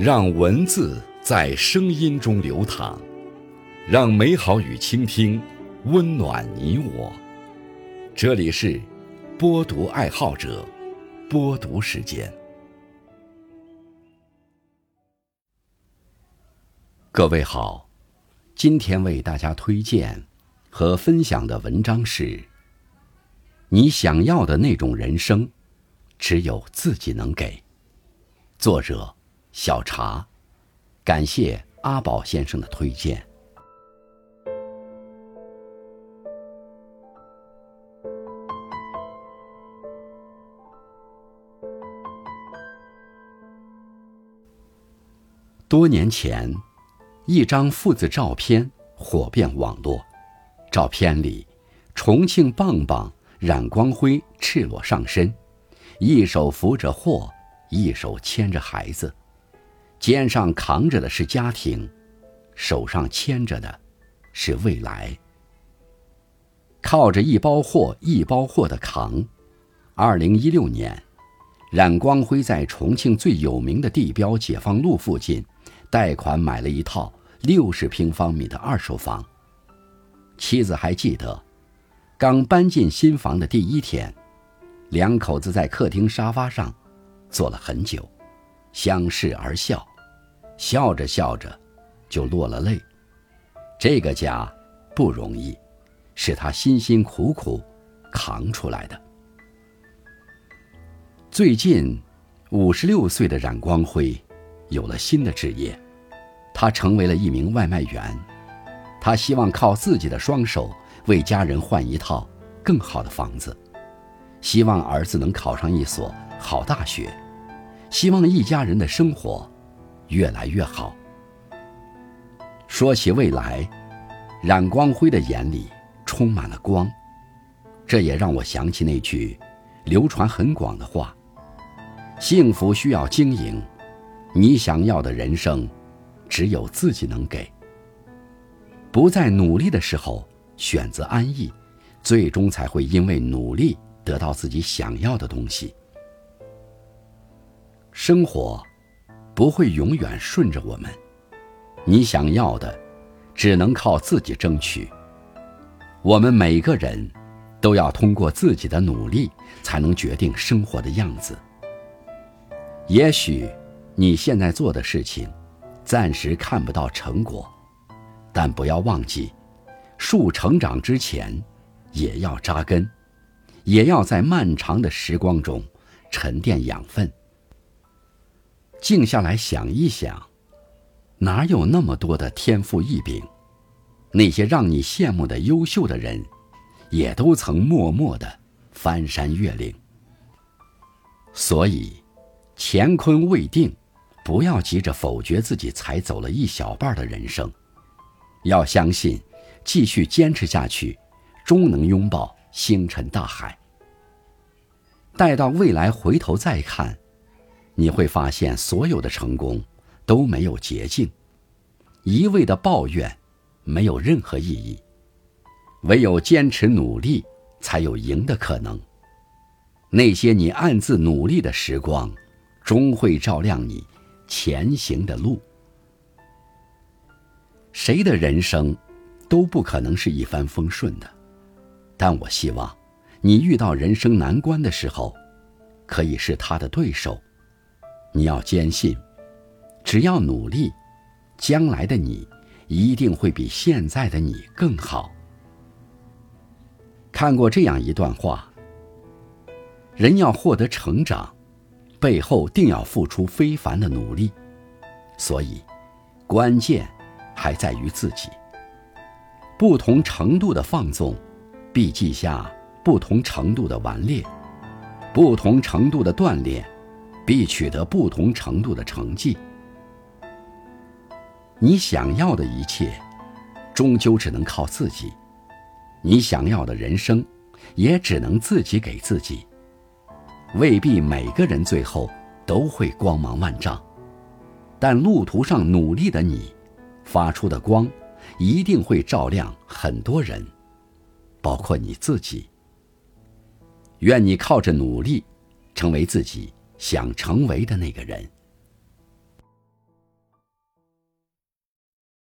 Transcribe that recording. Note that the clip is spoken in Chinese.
让文字在声音中流淌，让美好与倾听温暖你我。这里是播读爱好者播读时间。各位好，今天为大家推荐和分享的文章是：你想要的那种人生，只有自己能给。作者。小茶，感谢阿宝先生的推荐。多年前，一张父子照片火遍网络。照片里，重庆棒棒冉光辉赤裸上身，一手扶着货，一手牵着孩子。肩上扛着的是家庭，手上牵着的是未来。靠着一包货一包货的扛，二零一六年，冉光辉在重庆最有名的地标解放路附近，贷款买了一套六十平方米的二手房。妻子还记得，刚搬进新房的第一天，两口子在客厅沙发上坐了很久，相视而笑。笑着笑着，就落了泪。这个家不容易，是他辛辛苦苦扛出来的。最近，五十六岁的冉光辉有了新的职业，他成为了一名外卖员。他希望靠自己的双手为家人换一套更好的房子，希望儿子能考上一所好大学，希望一家人的生活。越来越好。说起未来，冉光辉的眼里充满了光，这也让我想起那句流传很广的话：“幸福需要经营，你想要的人生，只有自己能给。”不在努力的时候选择安逸，最终才会因为努力得到自己想要的东西。生活。不会永远顺着我们，你想要的，只能靠自己争取。我们每个人，都要通过自己的努力，才能决定生活的样子。也许你现在做的事情，暂时看不到成果，但不要忘记，树成长之前，也要扎根，也要在漫长的时光中沉淀养分。静下来想一想，哪有那么多的天赋异禀？那些让你羡慕的优秀的人，也都曾默默的翻山越岭。所以，乾坤未定，不要急着否决自己才走了一小半的人生。要相信，继续坚持下去，终能拥抱星辰大海。待到未来回头再看。你会发现，所有的成功都没有捷径，一味的抱怨没有任何意义，唯有坚持努力，才有赢的可能。那些你暗自努力的时光，终会照亮你前行的路。谁的人生都不可能是一帆风顺的，但我希望，你遇到人生难关的时候，可以是他的对手。你要坚信，只要努力，将来的你一定会比现在的你更好。看过这样一段话：人要获得成长，背后定要付出非凡的努力，所以关键还在于自己。不同程度的放纵，必记下不同程度的顽劣；不同程度的锻炼。必取得不同程度的成绩。你想要的一切，终究只能靠自己；你想要的人生，也只能自己给自己。未必每个人最后都会光芒万丈，但路途上努力的你，发出的光，一定会照亮很多人，包括你自己。愿你靠着努力，成为自己。想成为的那个人。